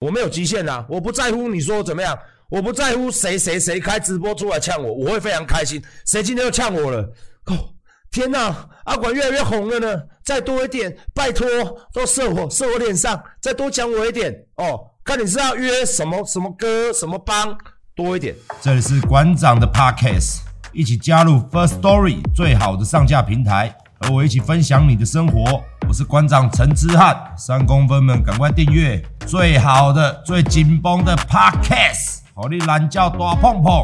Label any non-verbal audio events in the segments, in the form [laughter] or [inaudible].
我没有极限啊，我不在乎你说怎么样，我不在乎谁谁谁开直播出来呛我，我会非常开心。谁今天又呛我了？哦，天哪，阿管越来越红了呢，再多一点，拜托，都射我射我脸上，再多讲我一点哦。看你是要约什么什么歌什么帮多一点。这里是馆长的 Podcast，一起加入 First Story 最好的上架平台，和我一起分享你的生活。我是馆长陈之翰，三公分们赶快订阅最好的最紧绷的 Podcast，好你懒觉大碰碰。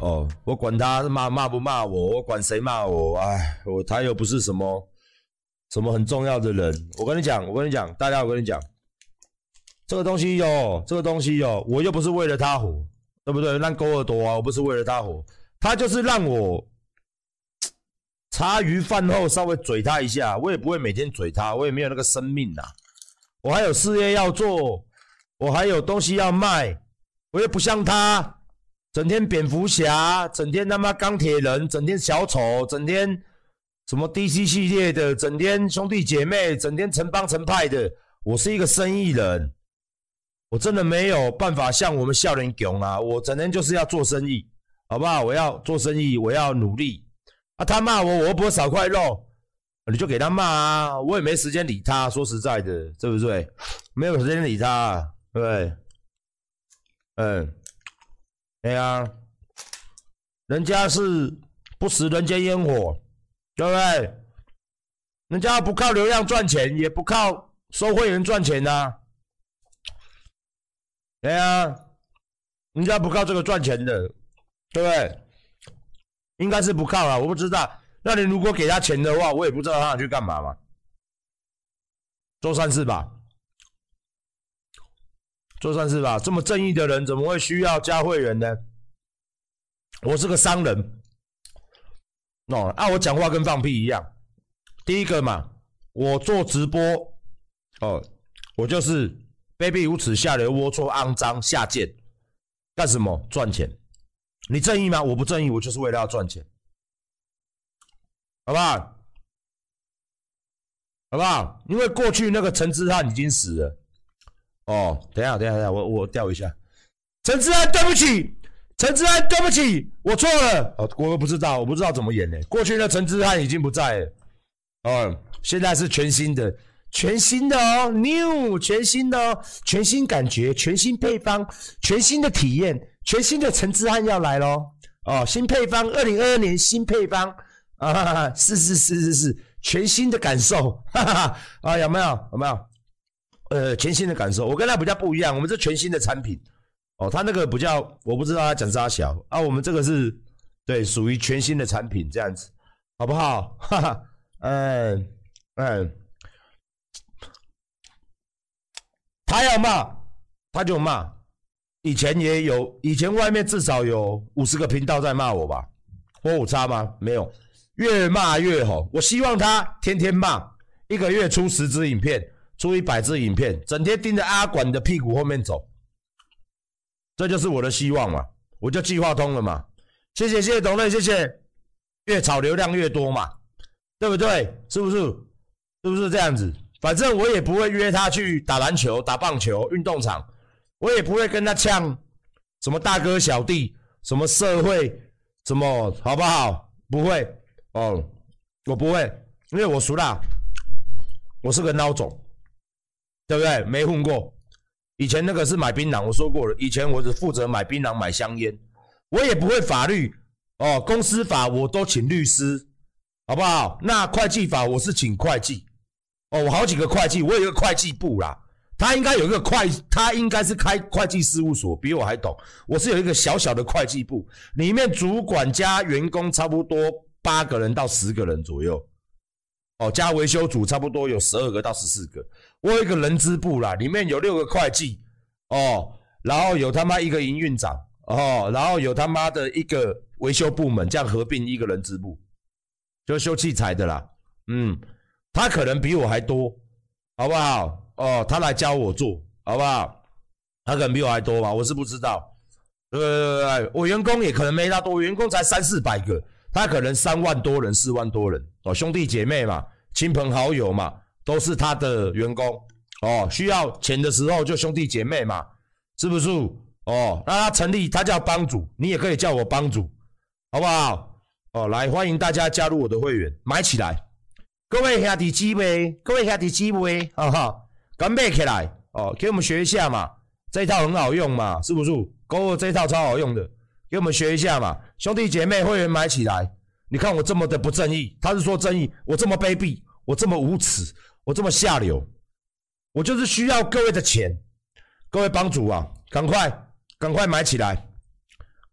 哦，我管他骂骂不骂我，我管谁骂我，哎，我他又不是什么什么很重要的人。我跟你讲，我跟你讲，大家，我跟你讲，这个东西哟，这个东西哟，我又不是为了他活，对不对？让狗耳朵啊，我不是为了他火，他就是让我茶余饭后稍微嘴他一下，我也不会每天嘴他，我也没有那个生命呐，我还有事业要做，我还有东西要卖，我也不像他。整天蝙蝠侠，整天他妈钢铁人，整天小丑，整天什么 DC 系列的，整天兄弟姐妹，整天成帮成派的。我是一个生意人，我真的没有办法像我们少年强啊！我整天就是要做生意，好不好？我要做生意，我要努力。啊，他骂我，我又不会少块肉，你就给他骂啊！我也没时间理他，说实在的，对不对？没有时间理他，对不对？嗯。对啊，人家是不食人间烟火，对不对？人家不靠流量赚钱，也不靠收会员赚钱呐、啊。对啊，人家不靠这个赚钱的，对不对？应该是不靠了，我不知道。那你如果给他钱的话，我也不知道他想去干嘛嘛。做善事吧。做善事吧，这么正义的人怎么会需要加会员呢？我是个商人，哦，啊，我讲话跟放屁一样。第一个嘛，我做直播，哦，我就是卑鄙无耻、下流、龌龊、肮脏、下贱，干什么？赚钱。你正义吗？我不正义，我就是为了要赚钱，好不好？好不好？因为过去那个陈之汉已经死了。哦，等一下，等一下，等下，我我调一下。陈之安，对不起，陈之安，对不起，我错了。哦，我不知道，我不知道怎么演呢。过去的陈之汉已经不在了。哦，现在是全新的，全新的哦，new，全新的哦，全新感觉，全新配方，全新的体验，全新的陈之汉要来喽。哦，新配方，二零二二年新配方。啊，是是是是是，全新的感受，哈哈哈。啊，有没有？有没有？呃，全新的感受，我跟他比较不一样，我们是全新的产品，哦，他那个比较，我不知道他讲啥小。啊，我们这个是，对，属于全新的产品这样子，好不好？哈哈，嗯嗯，他要骂他就骂，以前也有，以前外面至少有五十个频道在骂我吧，我有差吗？没有，越骂越红，我希望他天天骂，一个月出十支影片。出一百支影片，整天盯着阿管的屁股后面走，这就是我的希望嘛，我就计划通了嘛。谢谢谢谢董乐，谢谢。越炒流量越多嘛，对不对？是不是？是不是这样子？反正我也不会约他去打篮球、打棒球、运动场，我也不会跟他呛什么大哥小弟、什么社会、什么好不好？不会哦，我不会，因为我熟啦，我是个孬种。对不对？没混过。以前那个是买槟榔，我说过了。以前我只负责买槟榔、买香烟，我也不会法律哦。公司法我都请律师，好不好？那会计法我是请会计哦。我好几个会计，我有一个会计部啦。他应该有一个会，他应该是开会计事务所，比我还懂。我是有一个小小的会计部，里面主管加员工差不多八个人到十个人左右。哦，加维修组差不多有十二个到十四个。我有一个人资部啦，里面有六个会计哦，然后有他妈一个营运长哦，然后有他妈的一个维修部门，这样合并一个人资部，就修器材的啦。嗯，他可能比我还多，好不好？哦，他来教我做，好不好？他可能比我还多吧，我是不知道。对对对对，我员工也可能没他多，我员工才三四百个。他可能三万多人、四万多人哦，兄弟姐妹嘛，亲朋好友嘛，都是他的员工哦。需要钱的时候就兄弟姐妹嘛，是不是？哦，那他成立，他叫帮主，你也可以叫我帮主，好不好？哦，来欢迎大家加入我的会员，买起来，各位兄弟姊妹，各位兄弟姊妹，哈哈，赶买起来哦，给我们学一下嘛，这一套很好用嘛，是不是？各位这一套超好用的，给我们学一下嘛，兄弟姐妹，会员买起来。你看我这么的不正义，他是说正义，我这么卑鄙，我这么无耻，我这么下流，我就是需要各位的钱，各位帮主啊，赶快。赶快买起来！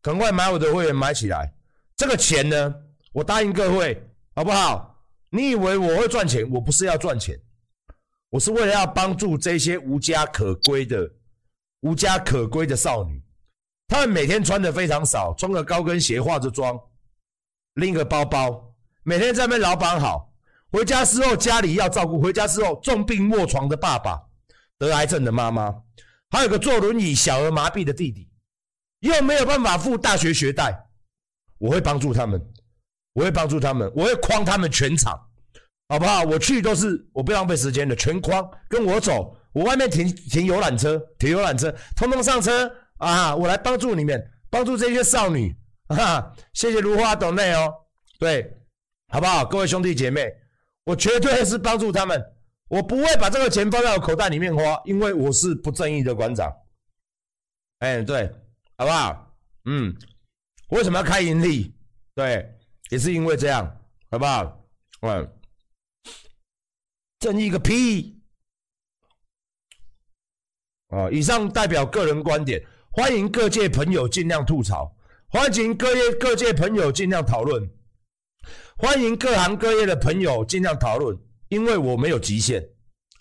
赶快买我的会员，买起来！这个钱呢，我答应各位，好不好？你以为我会赚钱？我不是要赚钱，我是为了要帮助这些无家可归的、无家可归的少女。她们每天穿的非常少，穿个高跟鞋，化着妆，拎个包包，每天在那边老板好。回家之后家里要照顾，回家之后重病卧床的爸爸，得癌症的妈妈。还有个坐轮椅、小儿麻痹的弟弟，又没有办法付大学学贷，我会帮助他们，我会帮助他们，我会框他们全场，好不好？我去都是我不浪费时间的，全框跟我走，我外面停停游览车，停游览车，通通上车啊！我来帮助你们，帮助这些少女，哈哈，谢谢如花斗内哦，对，好不好？各位兄弟姐妹，我绝对是帮助他们。我不会把这个钱放在我口袋里面花，因为我是不正义的馆长。哎，对，好不好？嗯，为什么要开盈利？对，也是因为这样，好不好？嗯，正义个屁！啊，以上代表个人观点，欢迎各界朋友尽量吐槽，欢迎各业各界朋友尽量讨论，欢迎各行各业的朋友尽量讨论。因为我没有极限，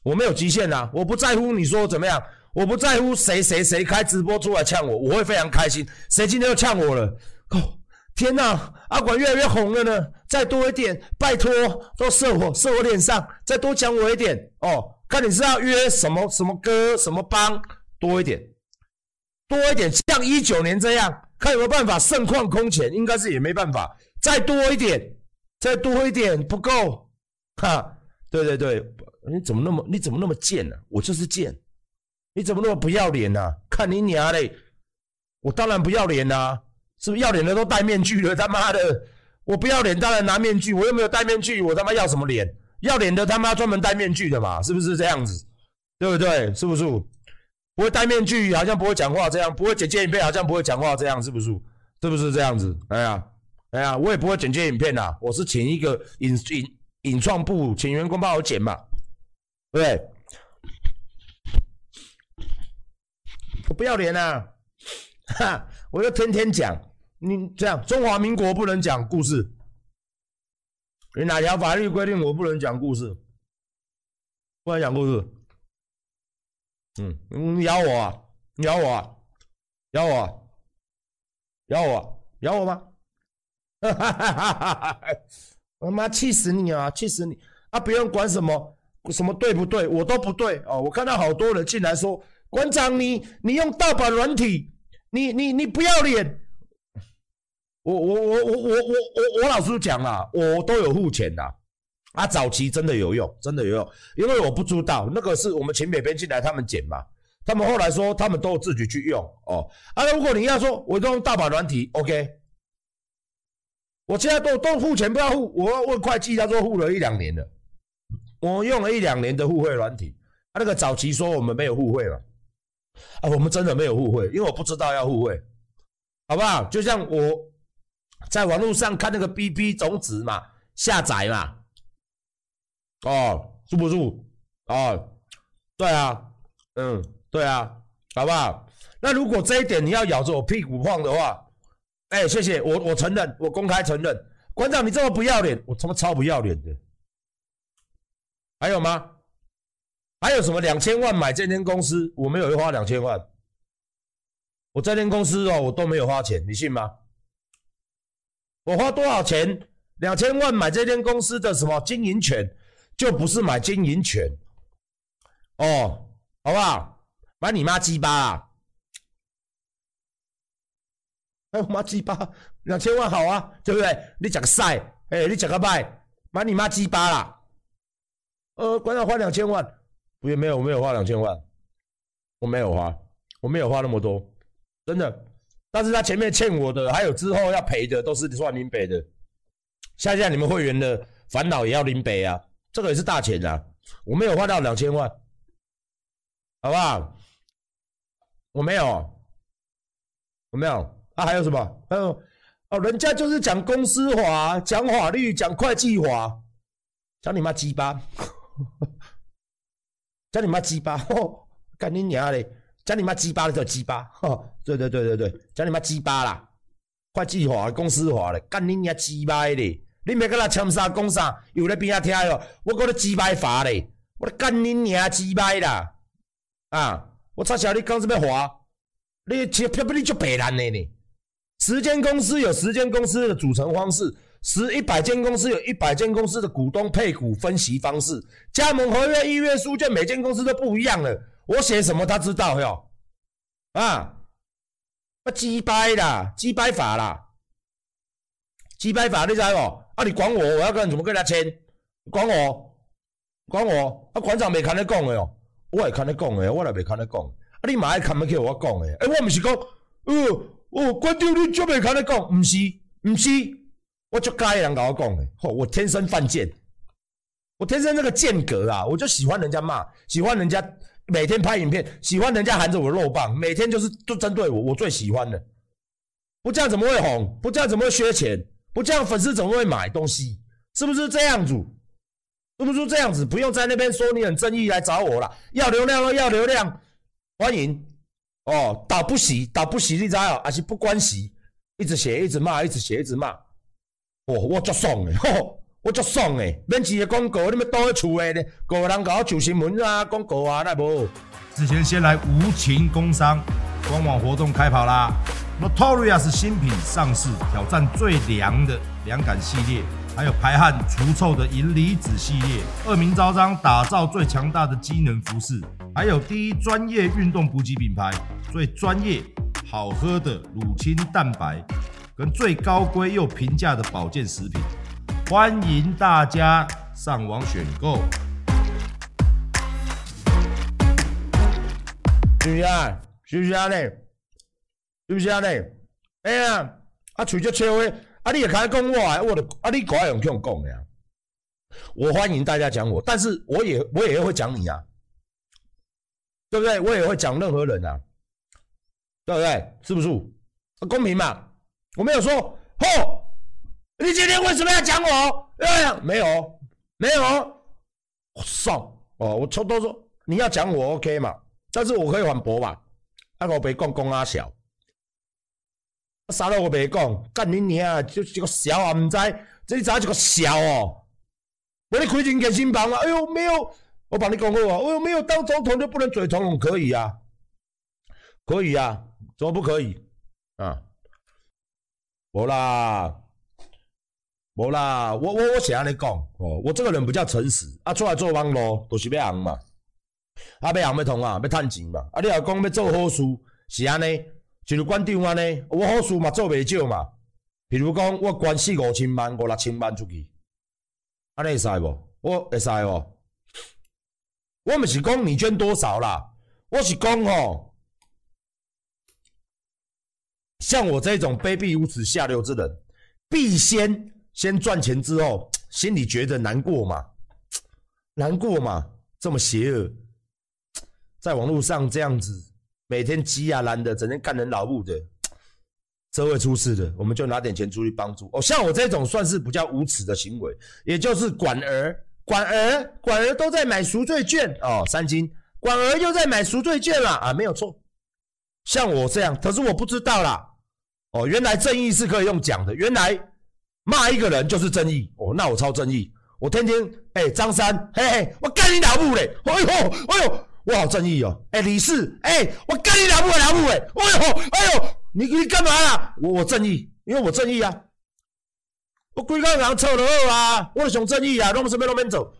我没有极限啊！我不在乎你说怎么样，我不在乎谁谁谁开直播出来呛我，我会非常开心。谁今天又呛我了？天哪！阿管越来越红了呢，再多一点，拜托，都射我，射我脸上，再多讲我一点哦。看你是要约什么什么歌什么帮，多一点，多一点，像一九年这样，看有没有办法盛况空前，应该是也没办法。再多一点，再多一点，不够，哈。对对对，你怎么那么你怎么那么贱呢、啊？我就是贱，你怎么那么不要脸呢、啊？看你娘嘞！我当然不要脸啦、啊，是不是要脸的都戴面具了？他妈的，我不要脸当然拿面具，我又没有戴面具，我他妈要什么脸？要脸的他妈专门戴面具的嘛，是不是这样子？对不对？是不是？不会戴面具，好像不会讲话这样，不会剪接影片，好像不会讲话这样，是不是？是不是这样子？哎呀，哎呀，我也不会剪接影片呐，我是请一个影影。影创部请员工帮我剪嘛，对对？我不要脸啊！哈，我就天天讲，你这样中华民国不能讲故事，你哪条法律规定我不能讲故事？不能讲故事？嗯，你咬我啊？你咬我啊？咬我啊？咬我啊？咬我吗？哈哈哈哈哈哈！我妈气死你啊！气死你啊！不用管什么什么对不对，我都不对哦。我看到好多人进来说，馆长你你用盗版软体，你你你不要脸。我我我我我我我我老实讲啦，我都有付钱啦，啊早期真的有用，真的有用，因为我不知道，那个是我们请北边进来他们捡嘛，他们后来说，他们都自己去用哦。啊，如果你要说，我都用大把软体，ok。我现在都都付钱，不要付，我要问会计，他说付了一两年了，我用了一两年的付费软体，啊那个早期说我们没有付费了，啊我们真的没有付费，因为我不知道要付费，好不好？就像我。在网络上看那个 BB 种子嘛，下载嘛，哦，是不是？哦，对啊，嗯，对啊，好不好？那如果这一点你要咬着我屁股晃的话。哎，谢谢我，我承认，我公开承认，馆长你这么不要脸，我他妈超不要脸的。还有吗？还有什么两千万买这间公司，我没有花两千万，我这间公司哦，我都没有花钱，你信吗？我花多少钱？两千万买这间公司的什么经营权，就不是买经营权，哦，好不好？买你妈鸡巴啊！哎，我妈鸡巴，两千万好啊，对不对？你讲个赛，哎，你讲个拜，买你妈鸡巴啦！呃，馆长花两千万，不也没有，我没有花两千万，我没有花，我没有花那么多，真的。但是他前面欠我的，还有之后要赔的，都是算林北的。下下你们会员的烦恼也要林北啊，这个也是大钱啊，我没有花到两千万，好不好？我没有，我没有。啊，还有什么？还有哦，人家就是讲公司法、讲法律、讲会计法，讲你妈鸡巴，[laughs] 讲你妈鸡巴，哦，干你娘嘞！讲你妈鸡巴的叫鸡巴，[laughs] 哦，对对对对对，讲你妈鸡巴啦，会计法、公司法嘞，干你娘鸡巴嘞！你别跟他签啥讲啥，有在边下听哟，我讲你鸡巴法嘞，我干你娘鸡巴啦！啊，我差小你讲什么话？你切偏不你就白烂的呢？十间公司有十间公司的组成方式，十一百间公司有一百间公司的股东配股分析方式，加盟合约、预约书就每间公司都不一样了。我写什么他知道哟？啊，啊，鸡掰啦，鸡掰法啦，鸡掰法你知不？啊，你管我，我要跟怎么跟他签？管我，管我，啊，馆长没看你讲的哦，我也看你讲的，我也没看你讲。啊，你妈也看不起我讲的，诶、欸，我不是讲，呃。哦，关掉你就没看你讲，不是，不是，我就该人跟我讲的。吼，我天生犯贱，我天生那个贱格啊，我就喜欢人家骂，喜欢人家每天拍影片，喜欢人家喊着我的肉棒，每天就是就针对我，我最喜欢的。不这样怎么会红？不这样怎么会缺钱？不这样粉丝怎么会买东西？是不是这样子？是不是这样子？不用在那边说你很正义来找我了，要流量，要流量，欢迎。哦，打不死，打不死，你知道？还是不关系，一直写，一直骂，一直写，一直骂。哦，我就爽的，吼，[laughs] 我足爽诶。免钱的广告，你们倒去厝的呢？个人搞上新闻啊，广告啊，那无。之前先来无情工商，官网活动开跑啦！Notorious 新品上市，挑战最凉的凉感系列。还有排汗除臭的银离子系列，恶名昭彰，打造最强大的机能服饰，还有第一专业运动补给品牌，最专业好喝的乳清蛋白，跟最高规又平价的保健食品，欢迎大家上网选购。是不是啊？是不是啊？嘞？是不是啊？嘞？哎呀，啊，嘴就切开。啊！你也开始讲我，我的啊！你国外用用讲的呀？我欢迎大家讲我，但是我也我也会讲你啊，对不对？我也会讲任何人啊，对不对？是不是？公平嘛？我没有说，吼！你今天为什么要讲我？哎呀，没有，没有，我上哦，我从头说你要讲我 OK 嘛？但是我可以反驳嘛？那我别讲公阿小。啥都我别讲，干你娘！就这个小啊，唔知这你咋这个小哦？我你开钱给新房啊？哎呦，没有，我帮你讲过啊。哎呦，没有当总统就不能嘴总统，可以啊？可以啊？怎么不可以？啊？无啦，无啦，我我我想安尼讲哦，我这个人比较诚实啊，出来做网络都是要红嘛，啊要红要通啊，要趁钱嘛，啊你若讲要做好事是安尼。就是馆长安尼，我好事嘛做袂少嘛。比如讲，我捐四五千万、五六千万出去，安尼会使无？我会使无？我毋是讲你捐多少啦，我是讲吼，像我这种卑鄙无耻、下流之人，必先先赚钱之后，心里觉得难过嘛，难过嘛，这么邪恶，在网络上这样子。每天急啊烂的，整天干人老母的，这会出事的，我们就拿点钱出去帮助。哦，像我这种算是比较无耻的行为，也就是管儿、管儿、管儿都在买赎罪券哦，三金，管儿又在买赎罪券啦啊，没有错。像我这样，可是我不知道啦。哦，原来正义是可以用讲的，原来骂一个人就是正义哦，那我超正义，我天天哎张三，嘿嘿，我干你老母嘞，哎呦，哎呦。我好正义哦！哎、欸，李四，哎、欸，我干你老母老母哎！哎呦，哎呦，你你干嘛啊？我我正义，因为我正义啊！我规个人臭的很啊！我想正义啊，拢是没拢免走，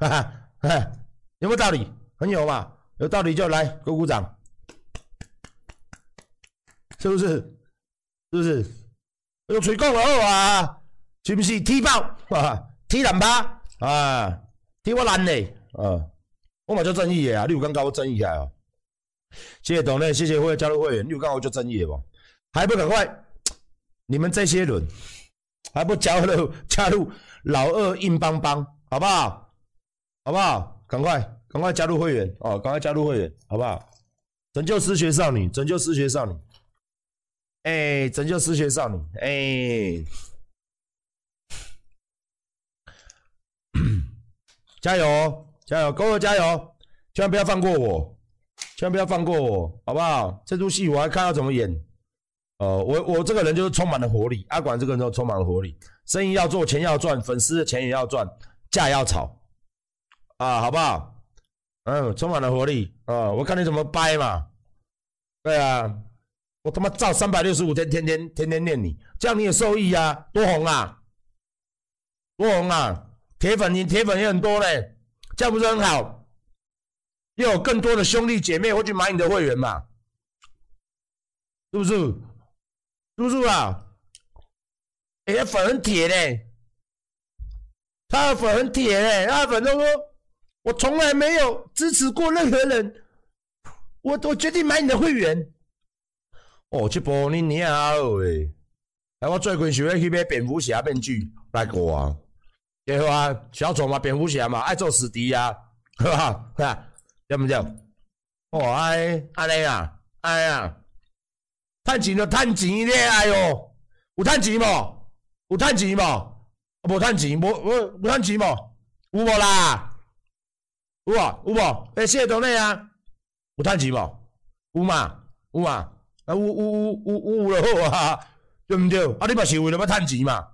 哈哈，哈，有没有道理？很有嘛，有道理就来鼓鼓掌，是不是？是不是？用嘴讲就好啊，是不是？踢爆啊，踢两巴啊，踢我烂嘞啊！我嘛就正义的啊，你有感觉我正义啊。谢谢董磊，谢谢会加入会员，你有感觉我就正义的不？还不赶快？你们这些人还不加入加入老二硬邦邦，好不好？好不好？赶快赶快加入会员哦！赶快加入会员，好不好？拯救失学少女，拯救失学少女，哎、拯救失学少女，哎、加油加油，各位加油！千万不要放过我，千万不要放过我，好不好？这出戏我还看要怎么演。呃，我我这个人就是充满了活力，阿管这个人就充满了活力，生意要做，钱要赚，粉丝的钱也要赚，价要炒，啊，好不好？嗯，充满了活力啊！我看你怎么掰嘛。对啊，我他妈照三百六十五天，天天天天念你，这样你也受益啊，多红啊，多红啊！铁粉你铁粉也很多嘞，这样不是很好？又有更多的兄弟姐妹会去买你的会员嘛？是不是？是不是啊？哎、欸，粉很铁嘞，他的粉很铁嘞，他的粉都说，我从来没有支持过任何人，我我决定买你的会员。哦，这波你你好诶，哎，我最近想要去买蝙蝠侠面具来过啊，对吧？小丑嘛，蝙蝠侠嘛，爱做死敌呀，[laughs] 是吧？是吧？对不对？哦，哎，安尼啊，哎呀。趁钱就趁钱咧，哎哟，有趁钱无？有趁钱无？无趁钱，无无无趁钱无？有无啦？有啊，有无？诶，谢董内啊，有趁钱无？有嘛？有嘛？啊，有有有有有就好啊，对毋对？啊，你嘛是为了要趁钱嘛？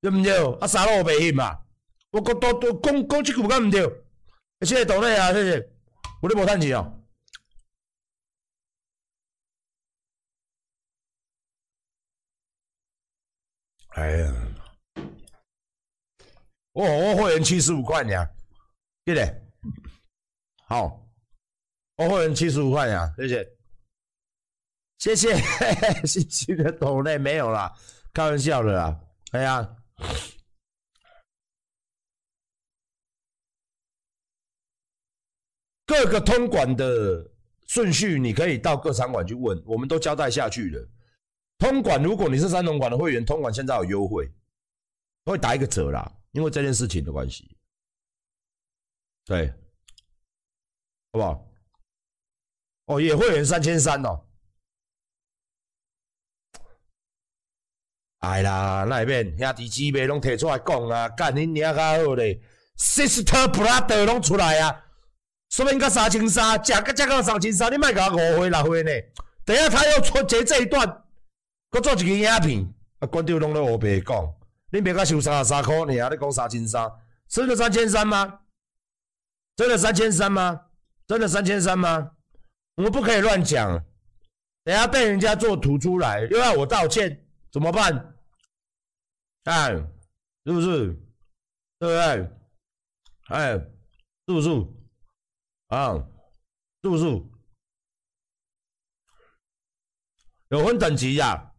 对毋对？啊，三路白翕嘛？我讲都都讲讲即句敢毋对？谢谢董内啊，谢谢，有咧无趁钱哦？哎呀，我我会员七十五块呀，对不对？好，我会员七十五块呀，谢谢，谢谢，[laughs] 谢谢的懂内没有啦，开玩笑的啦，哎呀，各个通管的顺序你可以到各场馆去问，我们都交代下去了。通管，如果你是三通管的会员，通管现在有优惠，会打一个折啦，因为这件事情的关系，对，好不好？哦，也会员三千三哦，哎啦，那边兄弟姊妹拢提出来讲啊，干你娘较好嘞，Sister Brother 拢出来啊，说不定个三千三，价格价格三千三，你莫甲我误会六回呢？等下他又出截这一段。搁做一个影片，啊，观众拢咧乌白讲，恁别甲收三十三块，你还咧讲三千三，真的三千三吗？真的三千三吗？真的三千三吗？我们不可以乱讲，等下被人家做图出来，又要我道歉，怎么办？哎，是不是？对不对？哎，是不是？啊，是不是？有分等级呀、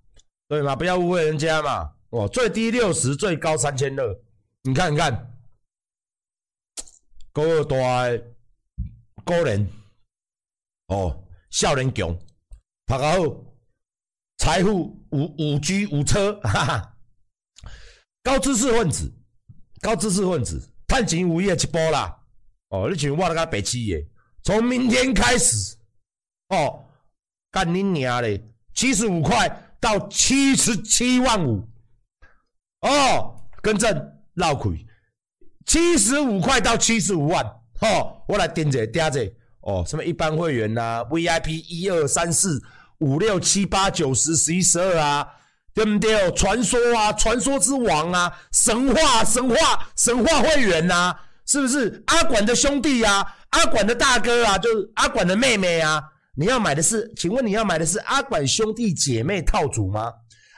对嘛？不要误会人家嘛！哦，最低六十，最高三千二。你看，你看，高二大高人哦，少年强，读得好，财富五五居五车，哈哈，高知识分子，高知识分子，趁钱有伊个一波啦！哦，你像我那个白痴的，从明天开始，哦，干你娘嘞，七十五块。到七十七万五，哦，更正绕亏，七十五块到七十五万，哦，我来盯着点这，哦，什么一般会员呐、啊，VIP 一二三四五六七八九十十一十二啊，对不对？传说啊，传说之王啊，神话神话神话会员呐、啊，是不是？阿管的兄弟啊，阿管的大哥啊，就是阿管的妹妹啊。你要买的是，请问你要买的是阿管兄弟姐妹套组吗？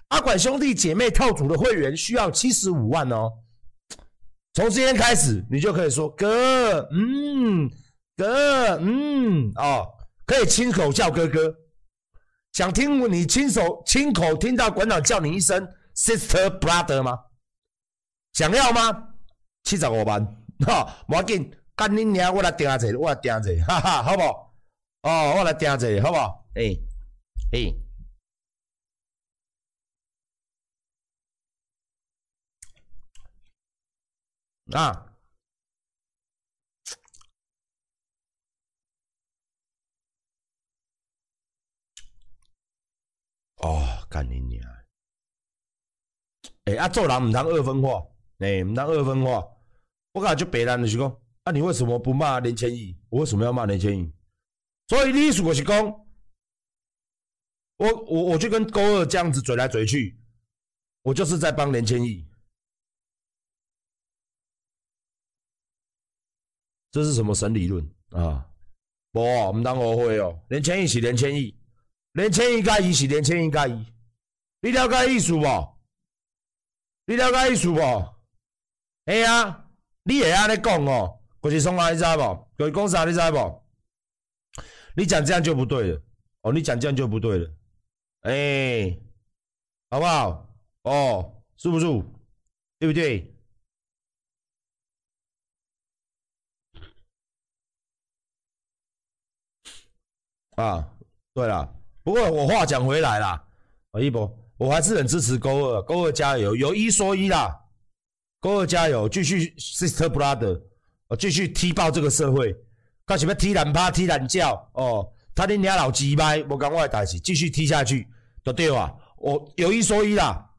阿管兄弟姐妹套组的会员需要七十五万哦。从今天开始，你就可以说哥，嗯，哥，嗯，哦，可以亲口叫哥哥，想听你亲手亲口听到馆长叫你一声 sister brother 吗？想要吗？七十五万，[laughs] 哈，无要紧，干恁娘，我来订一下，我来订一下，[laughs] 哈哈，好不好？哦，我来订一下，好不好？诶、欸，诶、欸，啊。哦，干你娘！哎、欸，啊，做人唔通二分化，哎、欸，唔通二分化。我感觉就别人就是讲，啊，你为什么不骂连千亿？我为什么要骂连千亿？所以你如果是讲，我我我就跟勾二这样子嘴来嘴去，我就是在帮连千亿。这是什么神理论啊？不，唔当误会哦，连千亿是连千亿。连千亿加一是连千亿加一，你了解意思无？你了解意思无？哎呀，你会安尼讲哦，就是从哪你知无？就是讲啥你知无？你讲这样就不对了哦，你讲这样就不对了，哎、好不好？哦，是不是？对不对？啊，对了。不过我话讲回来啦，啊一博，我还是很支持勾二，勾二加油，有一说一啦，勾二加油，继续 sister brother，继续踢爆这个社会，看什么踢懒趴、踢懒觉哦，他的娘老鸡掰，我赶快打起，继续踢下去，都对吧？我有一说一啦，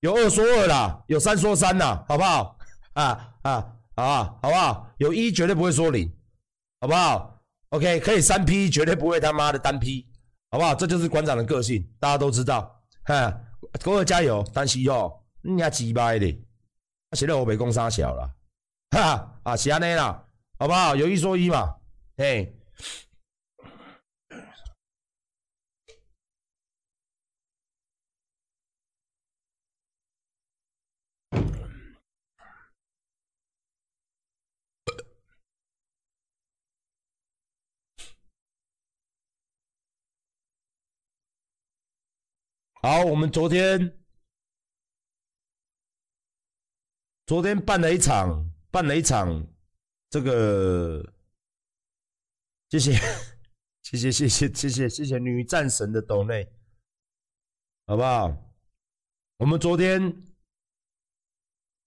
有二说二啦，有三说三啦，好不好？啊啊，啊，好不好？有一绝对不会说零，好不好？OK，可以三 P，绝对不会他妈的单 P。好不好？这就是馆长的个性，大家都知道。哈，哥哥加油！但是哦，你也鸡掰的，现在我被攻杀小了。哈啊，是安尼啦，好不好？有一说一嘛，嘿。好，我们昨天昨天办了一场，办了一场，这个谢谢 [laughs] 谢谢谢谢谢谢谢谢女战神的抖内，好不好？我们昨天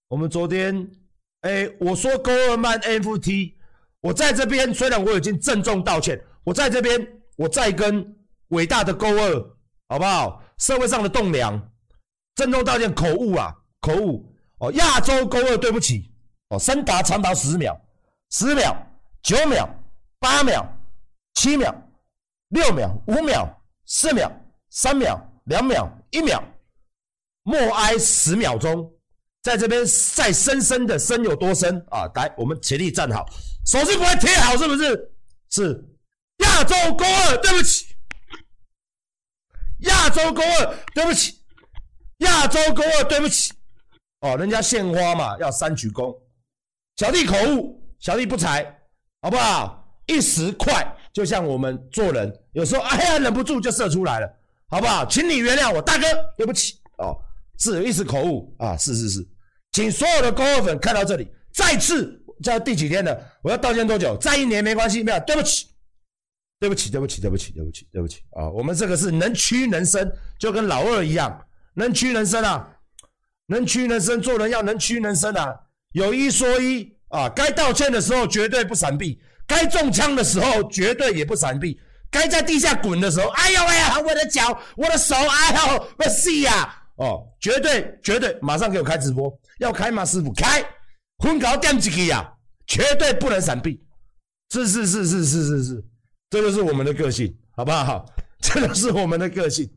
我们昨天，哎，我说勾二慢 NFT，我在这边虽然我已经郑重道歉，我在这边我再跟伟大的勾二，好不好？社会上的栋梁，郑重道歉，口误啊，口误哦。亚洲勾二，对不起哦。深达长达十秒，十秒，九秒，八秒，七秒，六秒，五秒，四秒，三秒，两秒，一秒，默哀十秒钟，在这边再深深的深有多深啊？来，我们起立站好，手势不会贴好，是不是？是亚洲勾二，对不起。亚洲勾二，对不起，亚洲勾二，对不起。哦，人家献花嘛，要三鞠躬。小弟口误，小弟不才，好不好？一时快，就像我们做人，有时候哎呀忍不住就射出来了，好不好？请你原谅我，大哥，对不起。哦，是一时口误啊，是是是，请所有的勾二粉看到这里，再次在第几天了？我要道歉多久？再一年没关系，没有，对不起。对不起，对不起，对不起，对不起，对不起啊！我们这个是能屈能伸，就跟老二一样，能屈能伸啊，能屈能伸，做人要能屈能伸啊。有一说一啊，该道歉的时候绝对不闪避，该中枪的时候绝对也不闪避，该在地下滚的时候，哎呦喂呀，我的脚，我的手，哎呦，我死呀！哦，绝对绝对，马上给我开直播，要开吗？师傅开，昏搞点几个呀？绝对不能闪避，是是是是是是是。这就是我们的个性，好不好？[laughs] 这就是我们的个性，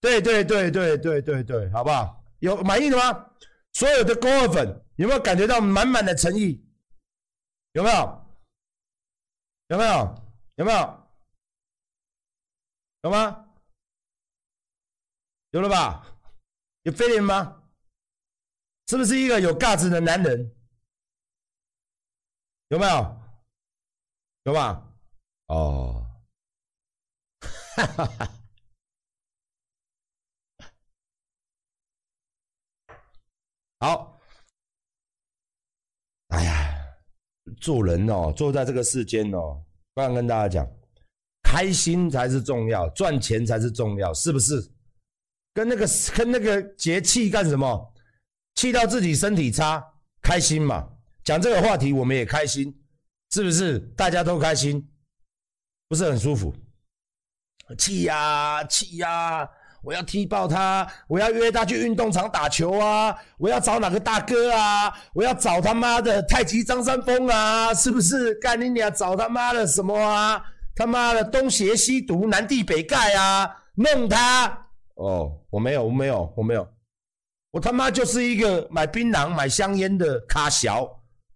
对对对对对对对，好不好？有满意的吗？所有的勾二粉有没有感觉到满满的诚意？有没有？有没有？有没有？有吗？有了吧？有反应吗？是不是一个有价值的男人？有没有？有吧？哦，哈哈哈，好，哎呀，做人哦，坐在这个世间哦，不然跟大家讲，开心才是重要，赚钱才是重要，是不是？跟那个跟那个节气干什么？气到自己身体差，开心嘛？讲这个话题，我们也开心，是不是？大家都开心。不是很舒服？气呀气呀！我要踢爆他，我要约他去运动场打球啊！我要找哪个大哥啊？我要找他妈的太极张三丰啊！是不是？干你俩找他妈的什么啊？他妈的东邪西毒，南帝北丐啊！弄他！哦，我没有，我没有，我没有，我他妈就是一个买槟榔、买香烟的卡小，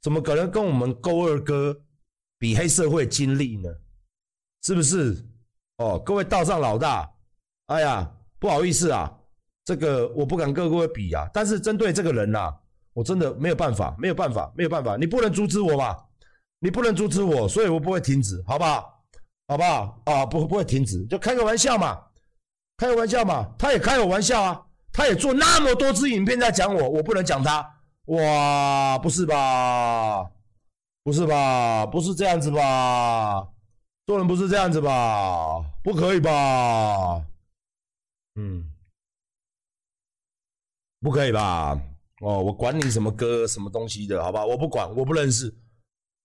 怎么可能跟我们勾二哥比黑社会经历呢？是不是？哦，各位道上老大，哎呀！不好意思啊，这个我不敢跟各位比啊。但是针对这个人呐、啊，我真的没有办法，没有办法，没有办法。你不能阻止我嘛，你不能阻止我，所以我不会停止，好不好？好不好？啊，不不会停止，就开个玩笑嘛，开个玩笑嘛。他也开我玩笑啊，他也做那么多支影片在讲我，我不能讲他。哇，不是吧？不是吧？不是这样子吧？做人不是这样子吧？不可以吧？嗯，不可以吧？哦，我管你什么歌什么东西的，好吧？我不管，我不认识。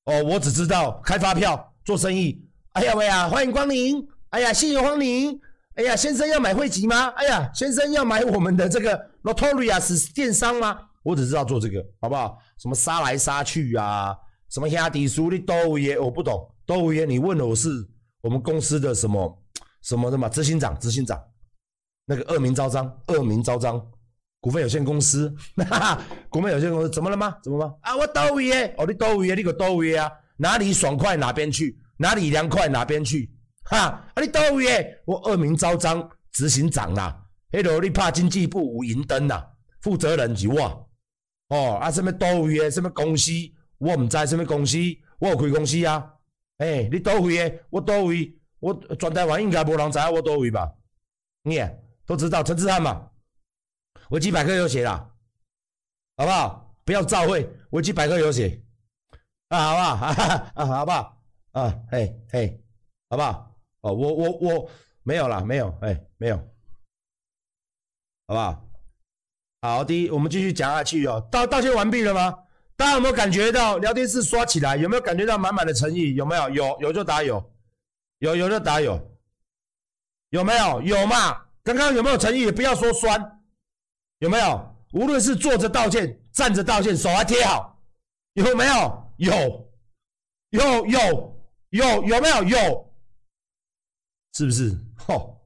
哦，我只知道开发票做生意。哎呀喂呀，欢迎光临！哎呀，谢谢光临！哎呀，先生要买汇集吗？哎呀，先生要买我们的这个 Notorious 电商吗？我只知道做这个，好不好？什么杀来杀去啊？什么兄弟叔的都爷，我不懂。都爷，你问了我是我们公司的什么什么的嘛？执行长，执行长。那个恶名昭彰，恶名昭彰，股份有限公司，哈哈，股份有限公司怎么了吗？怎么了吗？啊，我倒位耶，哦，你倒位耶，你个倒位啊？哪里爽快哪边去，哪里凉快哪边去，哈，啊，你倒位耶，我恶名昭彰，执行长啦，迄个你怕经济部有银灯啦，负责人是我，哦，啊，什么倒位耶，什么公司，我唔知什么公司，我有开公司啊，诶、欸，你倒位耶，我倒位，我全台湾应该无人知道我倒位吧？你、啊。都知道陈志汉嘛？维基百科有写啦，好不好？不要照会，维基百科有写啊，好不好？[laughs] 啊，好不好？啊，嘿，嘿，好不好？哦，我我我没有啦，没有，哎，没有，好不好？好的，我们继续讲下去哦。道道歉完毕了吗？大家有没有感觉到聊天室刷起来？有没有感觉到满满的诚意？有没有？有有就打有，有有就打有，有没有？有嘛？刚刚有没有诚意？不要说酸，有没有？无论是坐着道歉、站着道歉，手还贴好，有没有？有，有，有，有，有没有？有，是不是？吼，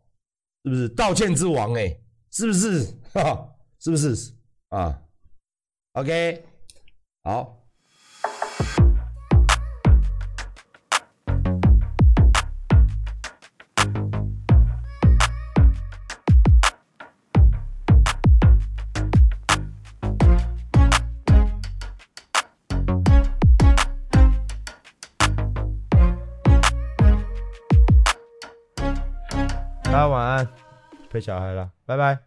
是不是道歉之王？哎，是不是？哈，是不是？啊，OK，好。大家晚安，陪小孩了，拜拜。